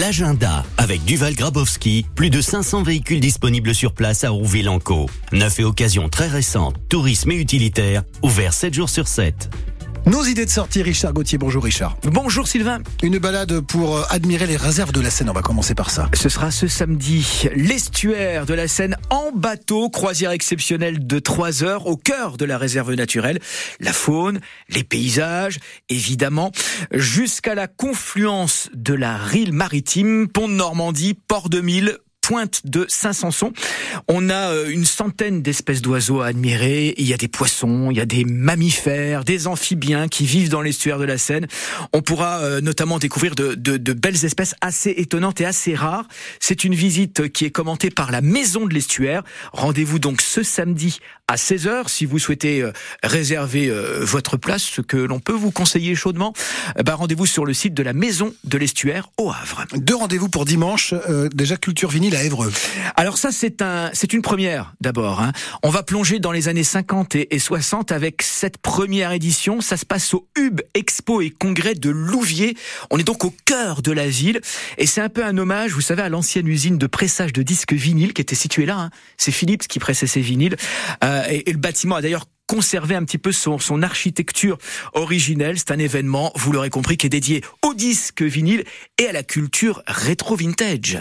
L'agenda avec Duval Grabowski, plus de 500 véhicules disponibles sur place à Rouville-en-Caux. Neuf et occasions très récentes, tourisme et utilitaire, ouvert 7 jours sur 7. Nos idées de sortie, Richard Gauthier. Bonjour Richard. Bonjour Sylvain. Une balade pour euh, admirer les réserves de la Seine. On va commencer par ça. Ce sera ce samedi. L'estuaire de la Seine en bateau, croisière exceptionnelle de 3 heures au cœur de la réserve naturelle. La faune, les paysages, évidemment, jusqu'à la confluence de la Rille maritime, pont de Normandie, port de Mille, pointe de Saint-Sanson. On a euh, une centaine d'espèces d'oiseaux à admirer. Il y a des poissons, il y a des mammifères, des amphibiens qui vivent dans l'estuaire de la Seine. On pourra euh, notamment découvrir de, de, de, belles espèces assez étonnantes et assez rares. C'est une visite qui est commentée par la Maison de l'estuaire. Rendez-vous donc ce samedi à 16h si vous souhaitez euh, réserver votre place, ce que l'on peut vous conseiller chaudement. Bah, rendez-vous sur le site de la Maison de l'estuaire au Havre. Deux rendez-vous pour dimanche. déjà culture vinyle Alors ça, c'est un, c'est une première d'abord. Hein. On va plonger dans les années 50 et, 60 avec cette première édition. Ça se passe au Hub Expo et Congrès de Louviers. On est donc au cœur de la ville et c'est un peu un hommage, vous savez, à l'ancienne usine de pressage de disques vinyles qui était située là. Hein. C'est Philips qui pressait ces vinyles euh, et, et le bâtiment a d'ailleurs conserver un petit peu son, son architecture originelle. C'est un événement, vous l'aurez compris, qui est dédié au disque vinyle et à la culture rétro-vintage.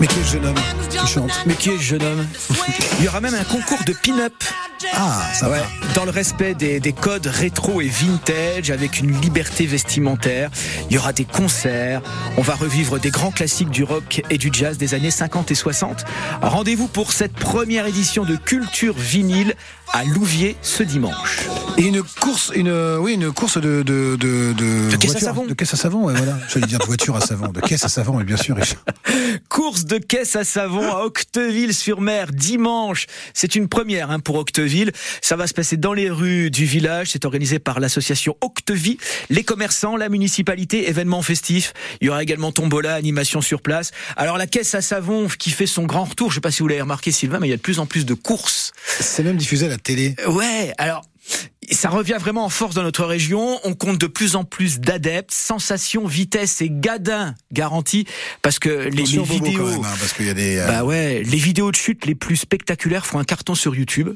Mais qui est ce jeune homme qui chante Mais qui est jeune homme Il y aura même un concours de pin-up. Ah, ça ouais, va. Dans le respect des, des, codes rétro et vintage, avec une liberté vestimentaire. Il y aura des concerts. On va revivre des grands classiques du rock et du jazz des années 50 et 60. Rendez-vous pour cette première édition de Culture Vinyle à Louviers ce dimanche. Et une course, une, oui, une course de, de, de, de, de caisse voiture, à savon. De caisse à savon, ouais, voilà. J'allais dire de voiture à savon. De caisse à savon, mais bien sûr, Richard. Course de caisse à savon à Octeville-sur-Mer dimanche. C'est une première hein, pour Octeville. Ça va se passer dans les rues du village. C'est organisé par l'association Octevie, les commerçants, la municipalité, événements festifs. Il y aura également tombola, animation sur place. Alors la caisse à savon qui fait son grand retour. Je sais pas si vous l'avez remarqué, Sylvain, mais il y a de plus en plus de courses. C'est même diffusé à la télé. Ouais. Alors ça revient vraiment en force dans notre région. On compte de plus en plus d'adeptes. Sensation, vitesse et gadin garantis parce que les, les vidéos, même, hein, parce qu'il y a des. Euh... Bah ouais, les vidéos de chute les plus spectaculaires font un carton sur YouTube.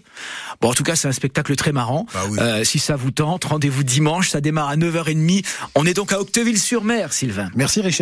Bon, en tout cas, c'est un spectacle très marrant. Bah oui. euh, si ça vous tente, rendez-vous dimanche. Ça démarre à 9h30. On est donc à Octeville-sur-Mer, Sylvain. Merci Richard.